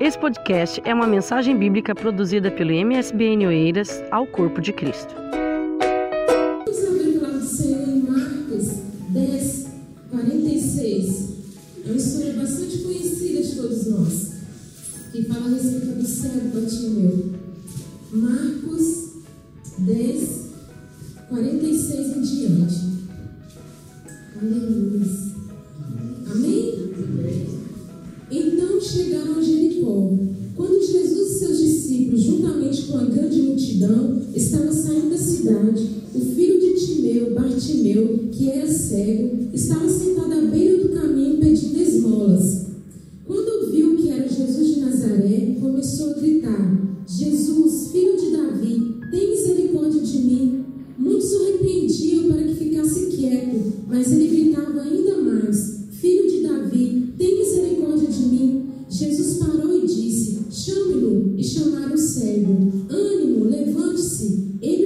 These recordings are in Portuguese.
Esse podcast é uma mensagem bíblica produzida pelo MSBN Oeiras ao Corpo de Cristo. Vamos abrir para você em Marcos 10, 46. É uma história bastante conhecida de todos nós, que fala a respeito do servo Bartimeu. Marcos chame-no e chamar o cego. Ânimo, levante-se, ele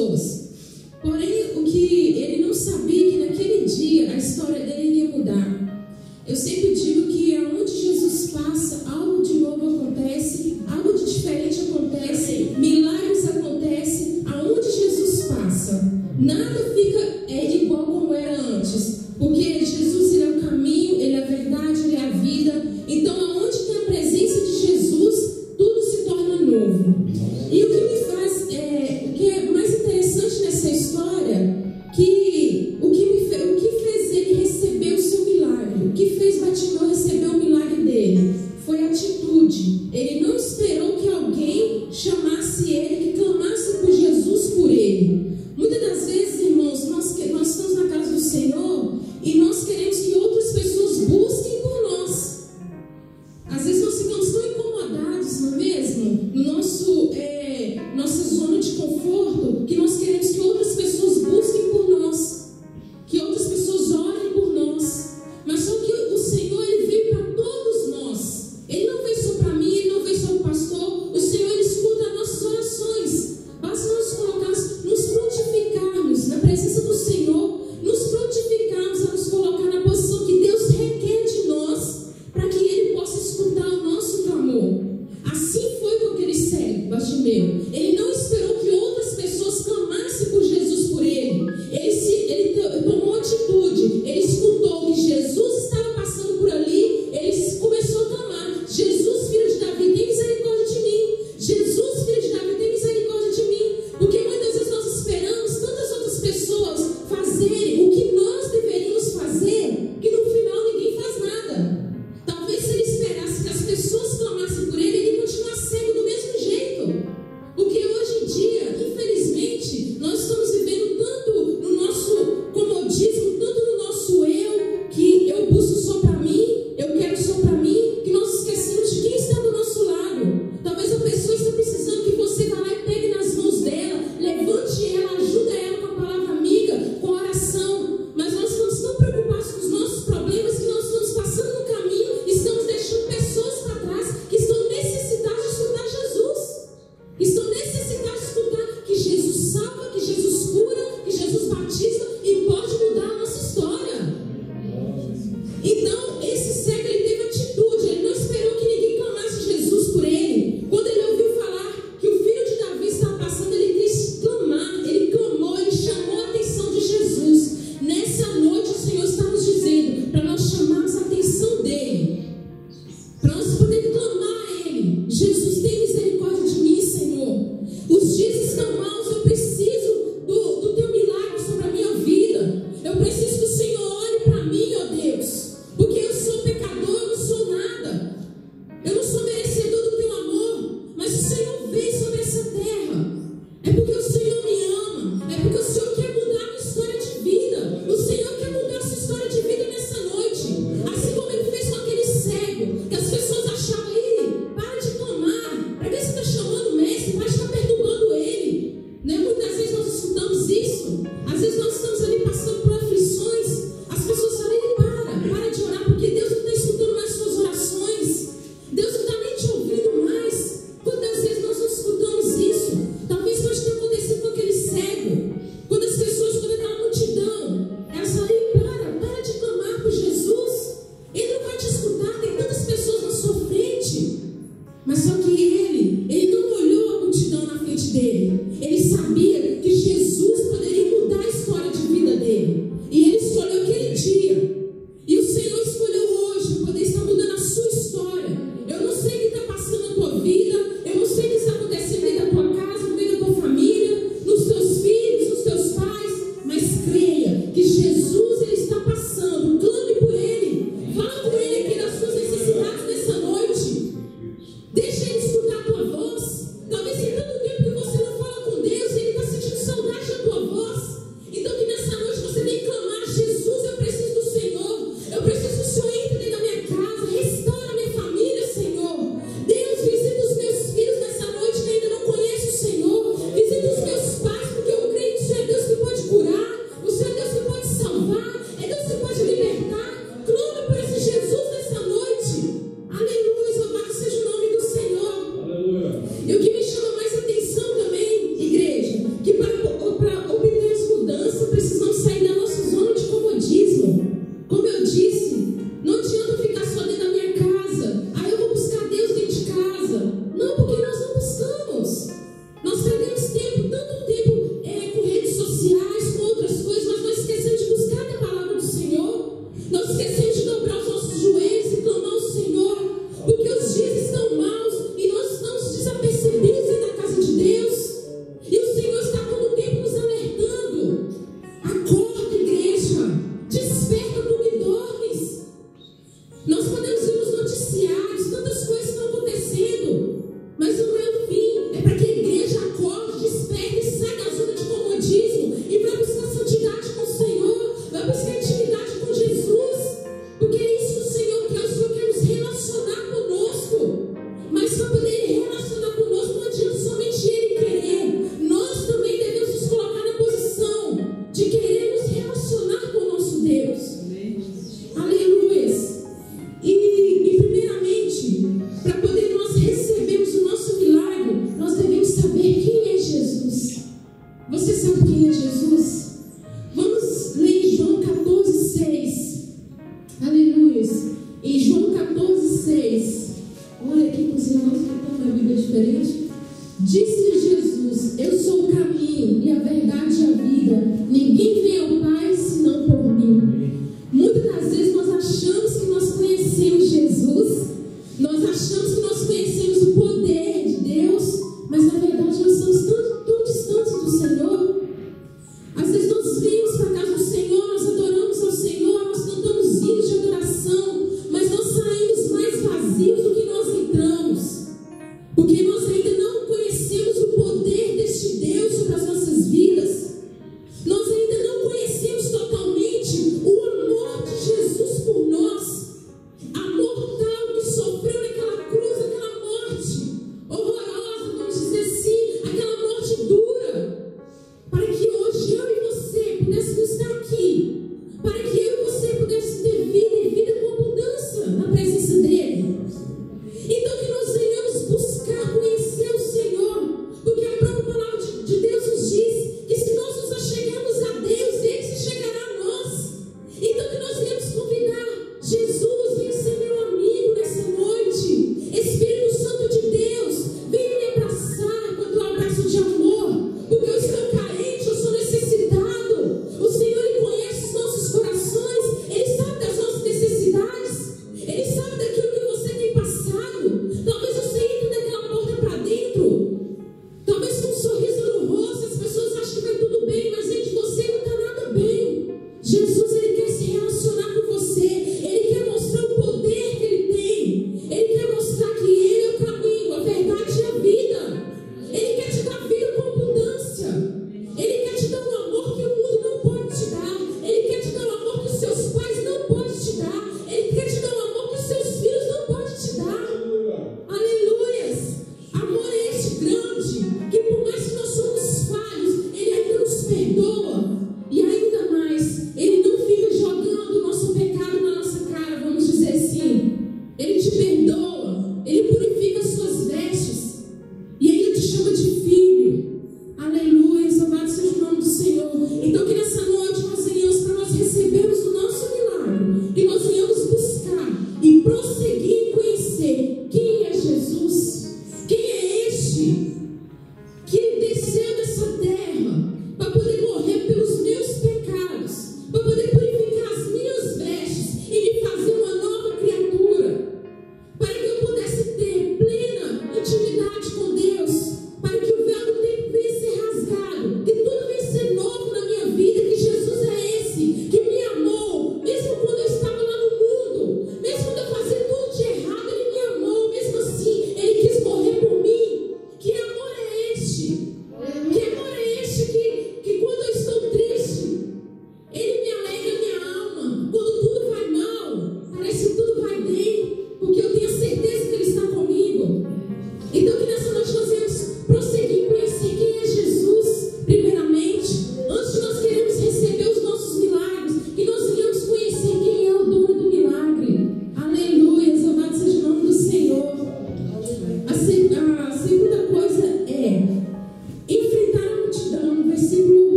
pessoas. Porém, o que ele não sabia é que naquele dia a história dele iria mudar. Eu sempre digo que aonde Jesus passa, algo de novo acontece, algo de diferente acontece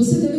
Você deve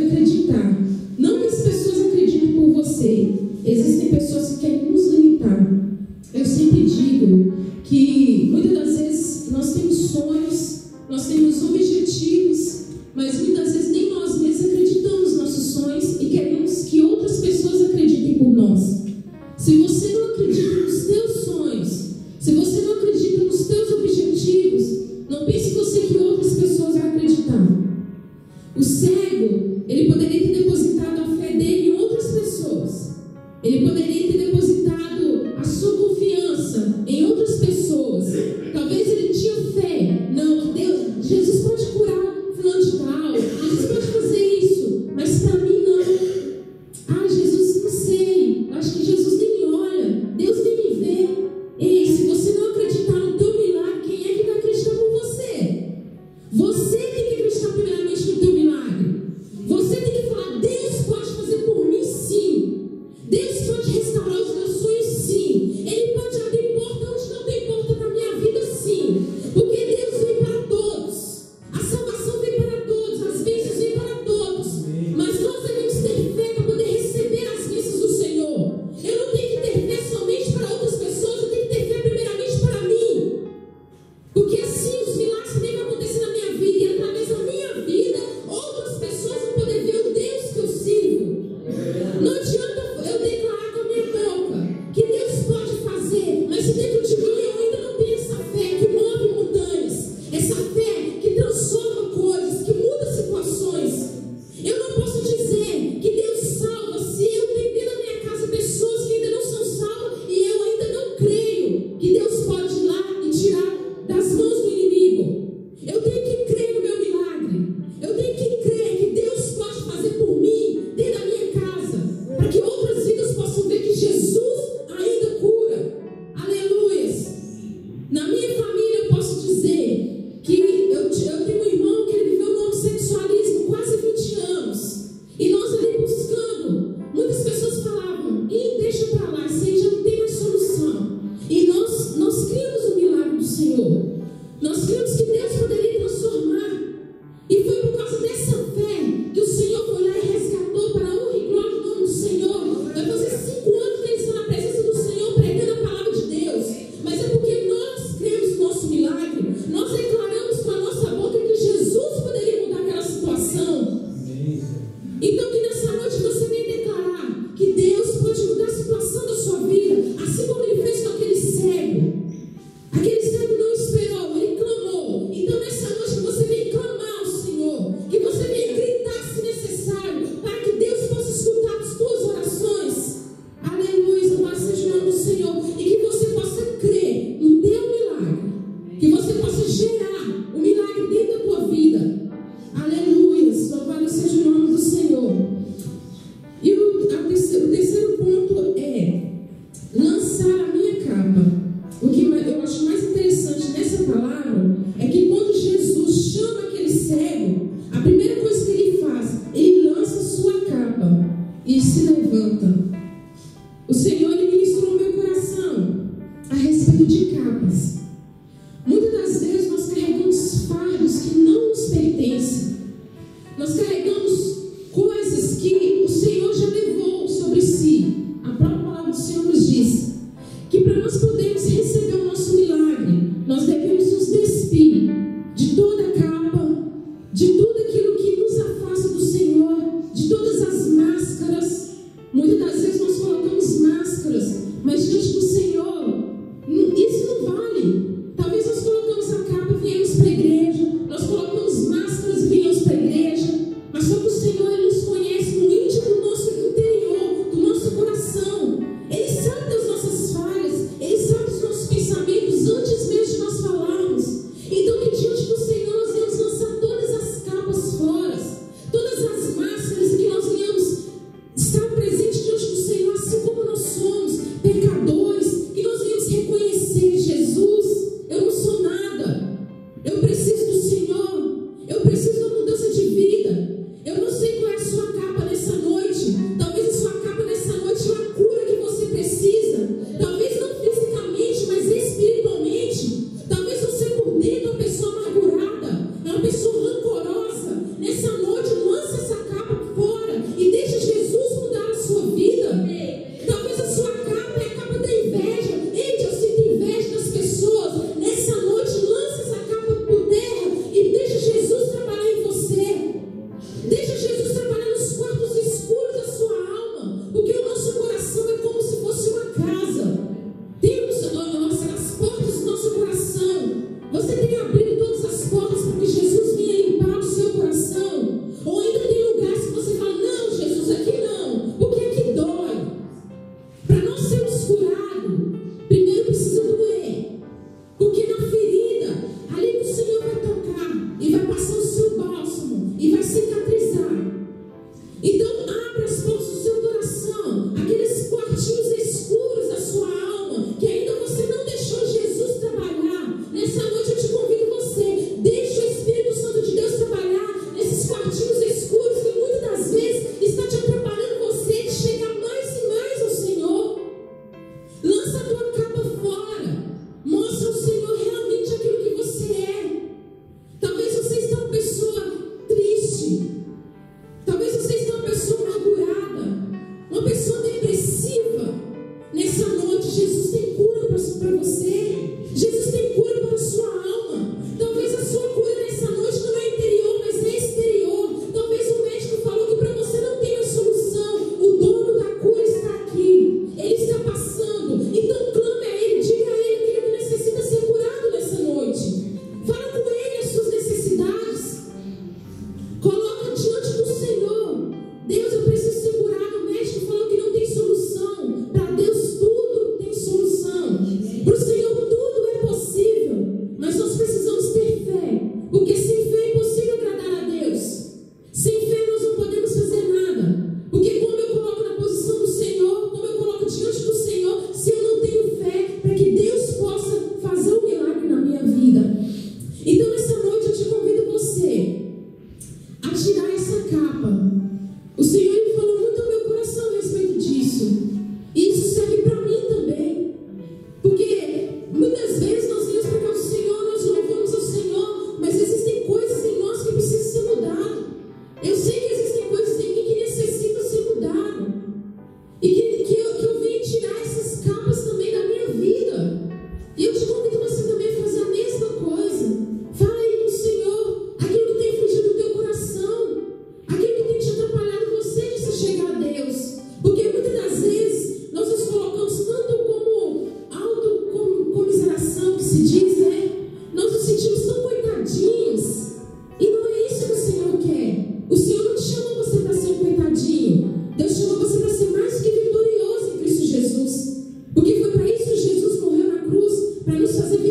E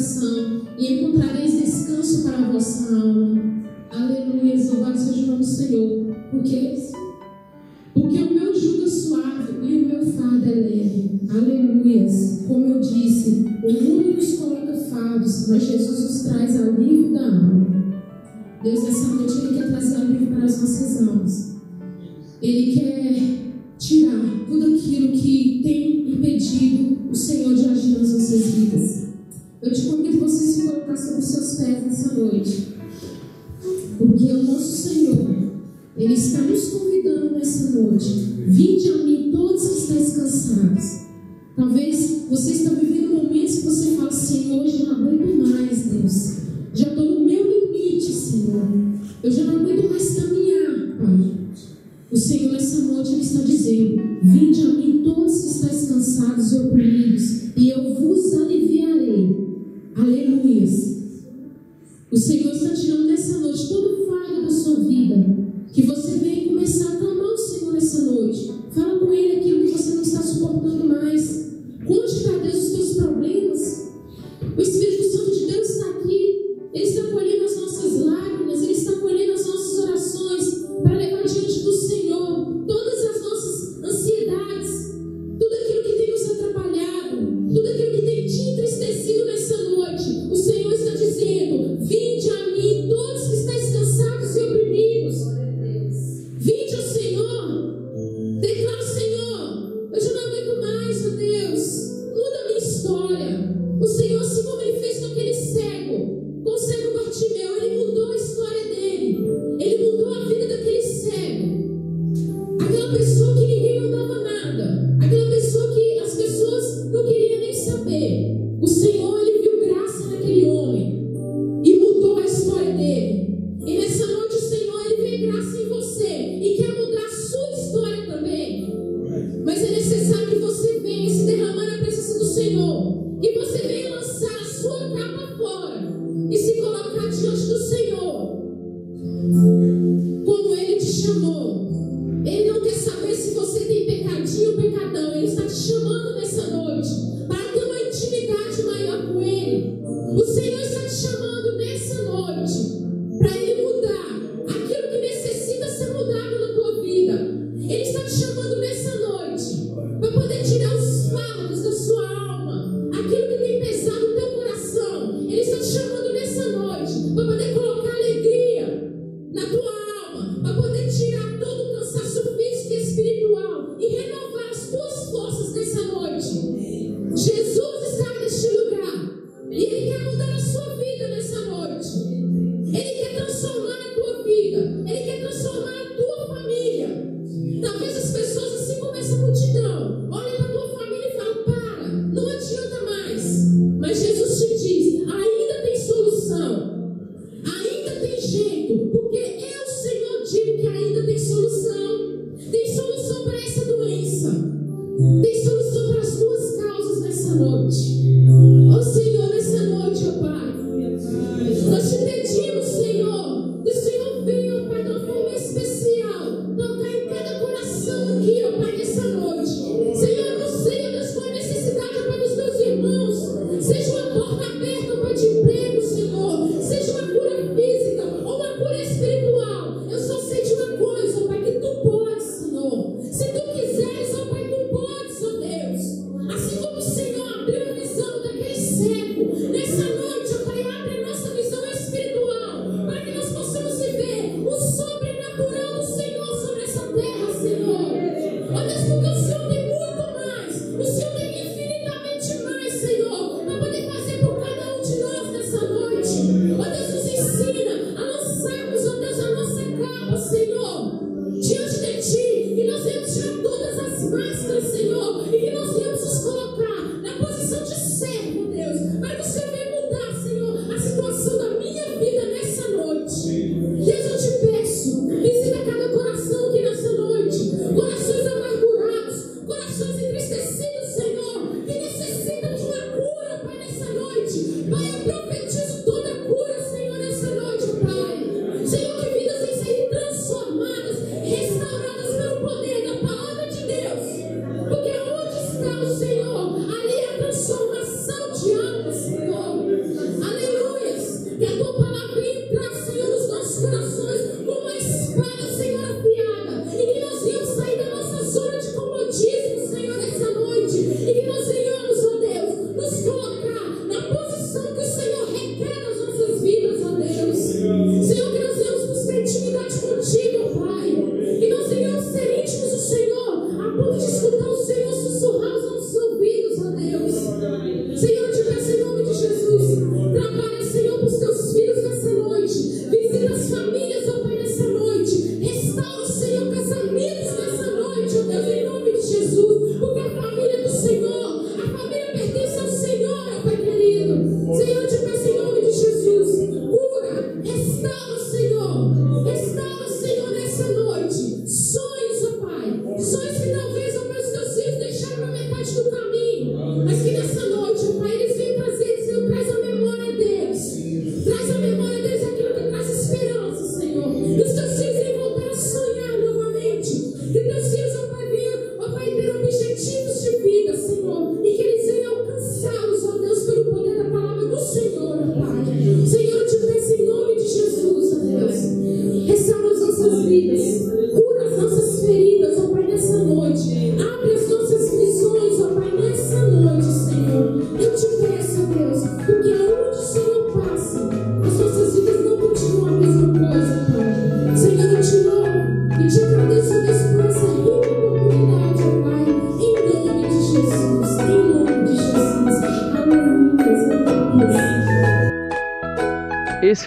coração e encontrareis descanso para a vossa alma. Aleluia, louvado seja o nome do Senhor. Por que é isso. Porque o meu jugo é suave e o meu fardo é leve. Aleluia. Como eu disse, o mundo nos coloca fardos, mas Jesus nos traz alívio da alma. Deus, nessa noite, Ele quer trazer alívio para as nossas almas. Ele quer tirar tudo aquilo que tem impedido o Senhor de agir nas nossas vidas. Eu te convido você se colocar sobre os seus pés nessa noite. Porque o nosso Senhor, Ele está nos convidando nessa noite. Vinde a mim todos que estão cansados. Talvez você está vivendo momentos que você fala, Senhor, hoje não aguento mais, Deus. Já estou no meu limite, Senhor. Eu já não aguento mais caminhar, Pai. O Senhor, essa noite, Ele está dizendo: Vinde a mim todos que estão cansados e oprimidos, e eu vou